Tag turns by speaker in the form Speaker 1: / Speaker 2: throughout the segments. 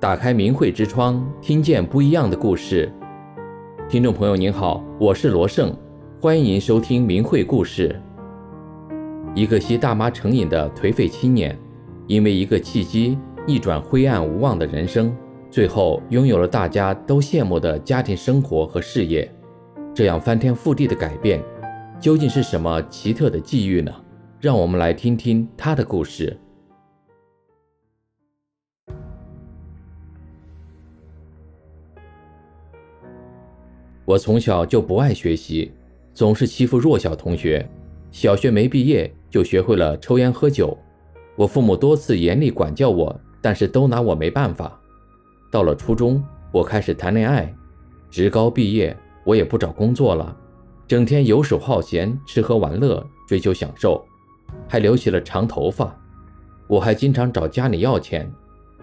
Speaker 1: 打开明慧之窗，听见不一样的故事。听众朋友您好，我是罗胜，欢迎您收听明慧故事。一个吸大麻成瘾的颓废青年，因为一个契机逆转灰暗无望的人生，最后拥有了大家都羡慕的家庭生活和事业。这样翻天覆地的改变，究竟是什么奇特的际遇呢？让我们来听听他的故事。我从小就不爱学习，总是欺负弱小同学。小学没毕业就学会了抽烟喝酒。我父母多次严厉管教我，但是都拿我没办法。到了初中，我开始谈恋爱。职高毕业，我也不找工作了，整天游手好闲，吃喝玩乐，追求享受，还留起了长头发。我还经常找家里要钱，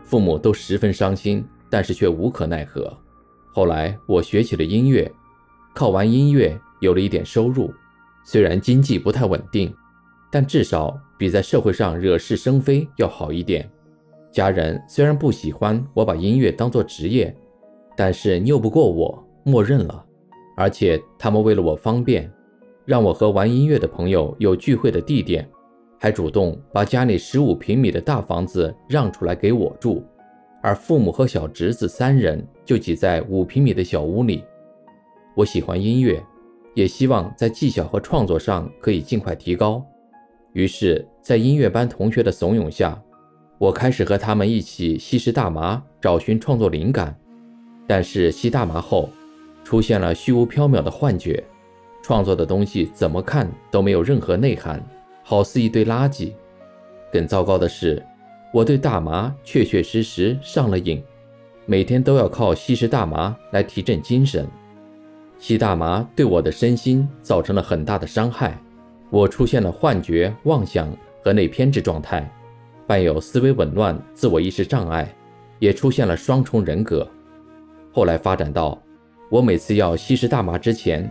Speaker 1: 父母都十分伤心，但是却无可奈何。后来我学起了音乐，靠玩音乐有了一点收入，虽然经济不太稳定，但至少比在社会上惹是生非要好一点。家人虽然不喜欢我把音乐当作职业，但是拗不过我，默认了。而且他们为了我方便，让我和玩音乐的朋友有聚会的地点，还主动把家里十五平米的大房子让出来给我住。而父母和小侄子三人就挤在五平米的小屋里。我喜欢音乐，也希望在技巧和创作上可以尽快提高。于是，在音乐班同学的怂恿下，我开始和他们一起吸食大麻，找寻创作灵感。但是吸大麻后，出现了虚无缥缈的幻觉，创作的东西怎么看都没有任何内涵，好似一堆垃圾。更糟糕的是，我对大麻确确实实上了瘾，每天都要靠吸食大麻来提振精神。吸大麻对我的身心造成了很大的伤害，我出现了幻觉、妄想和内偏执状态，伴有思维紊乱、自我意识障碍，也出现了双重人格。后来发展到，我每次要吸食大麻之前，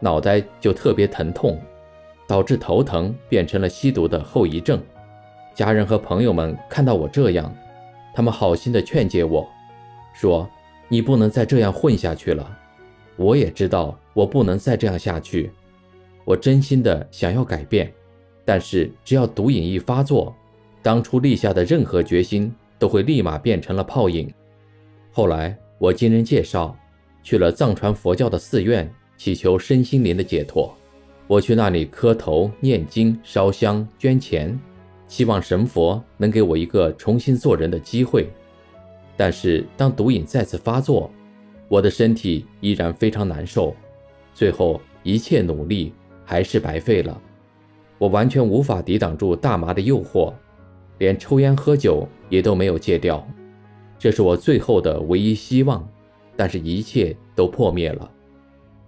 Speaker 1: 脑袋就特别疼痛，导致头疼变成了吸毒的后遗症。家人和朋友们看到我这样，他们好心地劝解我，说：“你不能再这样混下去了。”我也知道我不能再这样下去，我真心的想要改变，但是只要毒瘾一发作，当初立下的任何决心都会立马变成了泡影。后来我经人介绍，去了藏传佛教的寺院，祈求身心灵的解脱。我去那里磕头、念经、烧香、捐钱。希望神佛能给我一个重新做人的机会，但是当毒瘾再次发作，我的身体依然非常难受，最后一切努力还是白费了。我完全无法抵挡住大麻的诱惑，连抽烟喝酒也都没有戒掉。这是我最后的唯一希望，但是一切都破灭了。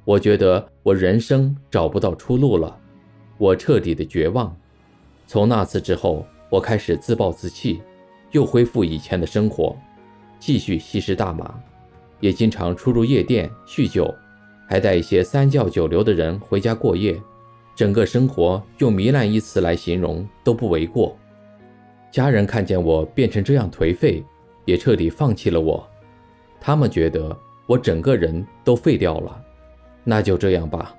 Speaker 1: 我觉得我人生找不到出路了，我彻底的绝望。从那次之后，我开始自暴自弃，又恢复以前的生活，继续吸食大麻，也经常出入夜店酗酒，还带一些三教九流的人回家过夜，整个生活用糜烂一词来形容都不为过。家人看见我变成这样颓废，也彻底放弃了我，他们觉得我整个人都废掉了。那就这样吧，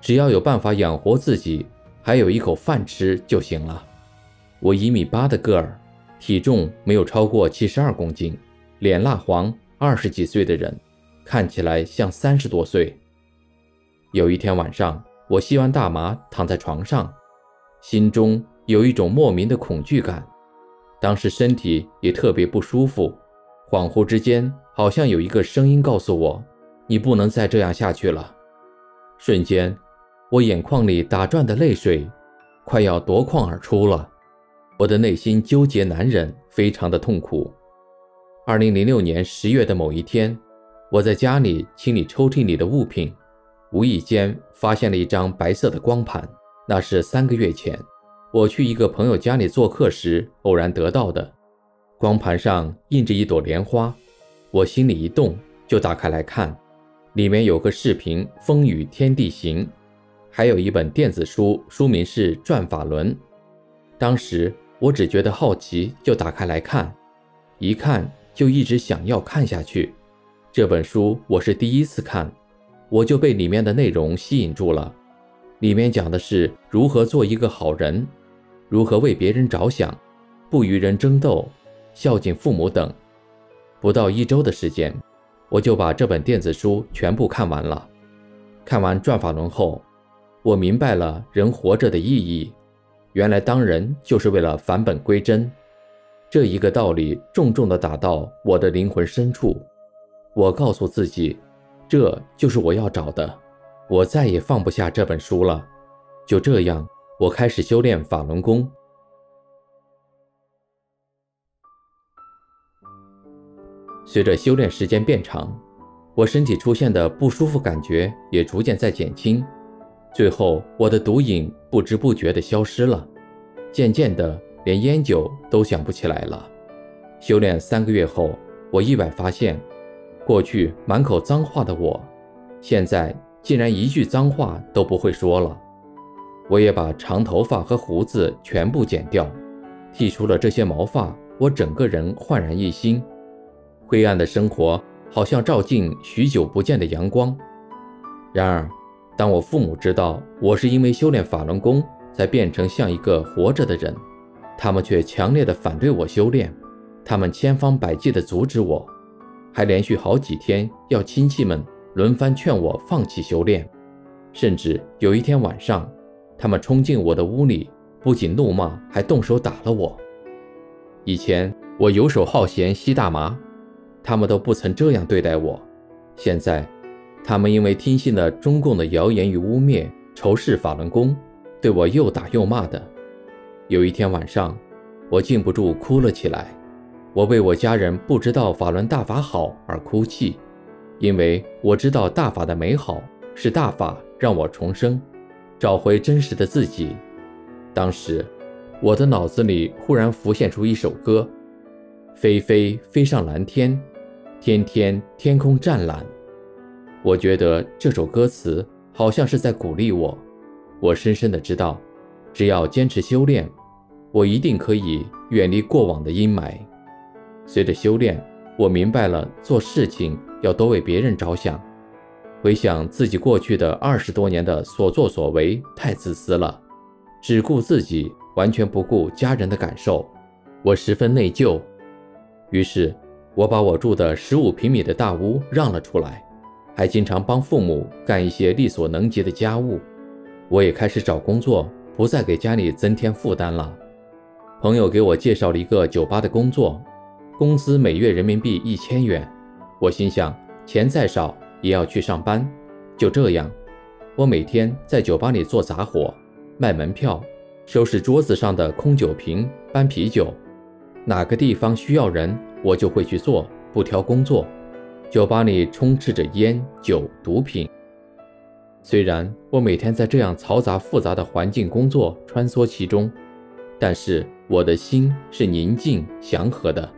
Speaker 1: 只要有办法养活自己。还有一口饭吃就行了。我一米八的个儿，体重没有超过七十二公斤，脸蜡黄，二十几岁的人，看起来像三十多岁。有一天晚上，我吸完大麻，躺在床上，心中有一种莫名的恐惧感，当时身体也特别不舒服，恍惚之间，好像有一个声音告诉我：“你不能再这样下去了。”瞬间。我眼眶里打转的泪水，快要夺眶而出了。我的内心纠结难忍，非常的痛苦。二零零六年十月的某一天，我在家里清理抽屉里的物品，无意间发现了一张白色的光盘。那是三个月前，我去一个朋友家里做客时偶然得到的。光盘上印着一朵莲花，我心里一动，就打开来看，里面有个视频《风雨天地行》。还有一本电子书，书名是《转法轮》。当时我只觉得好奇，就打开来看，一看就一直想要看下去。这本书我是第一次看，我就被里面的内容吸引住了。里面讲的是如何做一个好人，如何为别人着想，不与人争斗，孝敬父母等。不到一周的时间，我就把这本电子书全部看完了。看完《转法轮》后，我明白了人活着的意义。原来当人就是为了返本归真。这一个道理重重地打到我的灵魂深处。我告诉自己，这就是我要找的。我再也放不下这本书了。就这样，我开始修炼法轮功。随着修炼时间变长，我身体出现的不舒服感觉也逐渐在减轻。最后，我的毒瘾不知不觉地消失了，渐渐的，连烟酒都想不起来了。修炼三个月后，我意外发现，过去满口脏话的我，现在竟然一句脏话都不会说了。我也把长头发和胡子全部剪掉，剃除了这些毛发，我整个人焕然一新。灰暗的生活好像照进许久不见的阳光。然而，当我父母知道我是因为修炼法轮功才变成像一个活着的人，他们却强烈的反对我修炼，他们千方百计地阻止我，还连续好几天要亲戚们轮番劝我放弃修炼，甚至有一天晚上，他们冲进我的屋里，不仅怒骂，还动手打了我。以前我游手好闲吸大麻，他们都不曾这样对待我，现在，他们因为听信了中共的谣言与污蔑，仇视法轮功，对我又打又骂的。有一天晚上，我禁不住哭了起来。我为我家人不知道法轮大法好而哭泣，因为我知道大法的美好，是大法让我重生，找回真实的自己。当时，我的脑子里忽然浮现出一首歌：飞飞飞上蓝天，天天天空湛蓝。我觉得这首歌词好像是在鼓励我。我深深的知道。只要坚持修炼，我一定可以远离过往的阴霾。随着修炼，我明白了做事情要多为别人着想。回想自己过去的二十多年的所作所为，太自私了，只顾自己，完全不顾家人的感受，我十分内疚。于是，我把我住的十五平米的大屋让了出来，还经常帮父母干一些力所能及的家务。我也开始找工作。不再给家里增添负担了。朋友给我介绍了一个酒吧的工作，工资每月人民币一千元。我心想，钱再少也要去上班。就这样，我每天在酒吧里做杂活，卖门票，收拾桌子上的空酒瓶，搬啤酒。哪个地方需要人，我就会去做，不挑工作。酒吧里充斥着烟酒、毒品。虽然我每天在这样嘈杂复杂的环境工作，穿梭其中，但是我的心是宁静祥和的。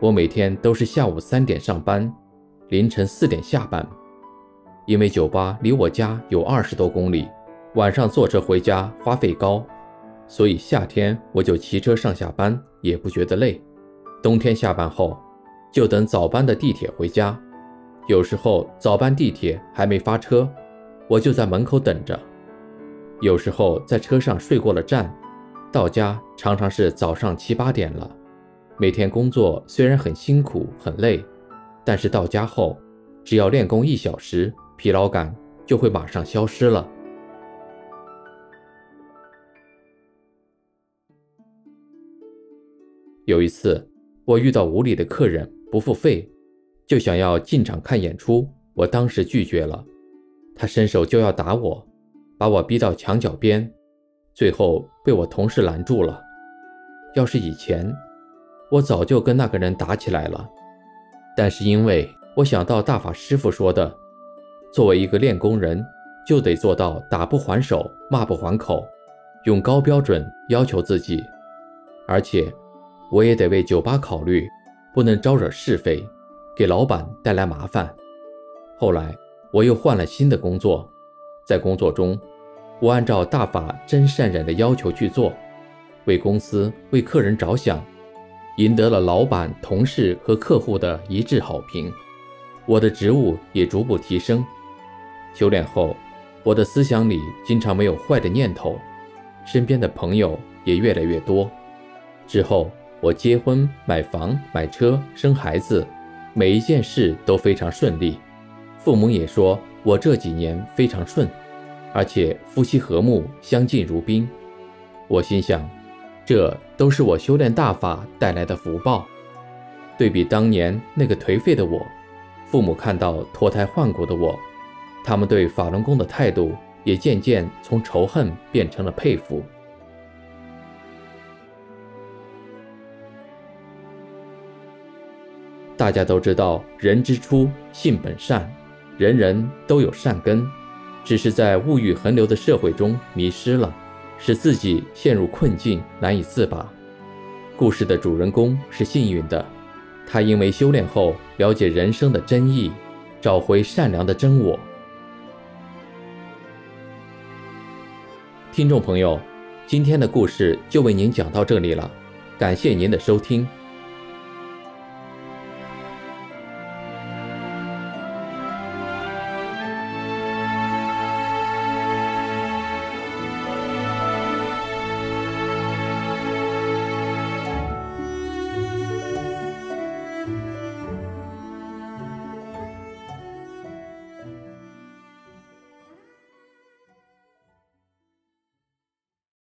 Speaker 1: 我每天都是下午三点上班，凌晨四点下班。因为酒吧离我家有二十多公里，晚上坐车回家花费高，所以夏天我就骑车上下班，也不觉得累。冬天下班后，就等早班的地铁回家。有时候早班地铁还没发车。我就在门口等着，有时候在车上睡过了站，到家常常是早上七八点了。每天工作虽然很辛苦很累，但是到家后，只要练功一小时，疲劳感就会马上消失了。有一次，我遇到无理的客人不付费，就想要进场看演出，我当时拒绝了。他伸手就要打我，把我逼到墙角边，最后被我同事拦住了。要是以前，我早就跟那个人打起来了。但是因为我想到大法师父说的，作为一个练功人，就得做到打不还手，骂不还口，用高标准要求自己，而且我也得为酒吧考虑，不能招惹是非，给老板带来麻烦。后来。我又换了新的工作，在工作中，我按照大法真善忍的要求去做，为公司、为客人着想，赢得了老板、同事和客户的一致好评。我的职务也逐步提升。修炼后，我的思想里经常没有坏的念头，身边的朋友也越来越多。之后，我结婚、买房、买车、生孩子，每一件事都非常顺利。父母也说我这几年非常顺，而且夫妻和睦，相敬如宾。我心想，这都是我修炼大法带来的福报。对比当年那个颓废的我，父母看到脱胎换骨的我，他们对法轮功的态度也渐渐从仇恨变成了佩服。大家都知道，人之初，性本善。人人都有善根，只是在物欲横流的社会中迷失了，使自己陷入困境，难以自拔。故事的主人公是幸运的，他因为修炼后了解人生的真意，找回善良的真我。听众朋友，今天的故事就为您讲到这里了，感谢您的收听。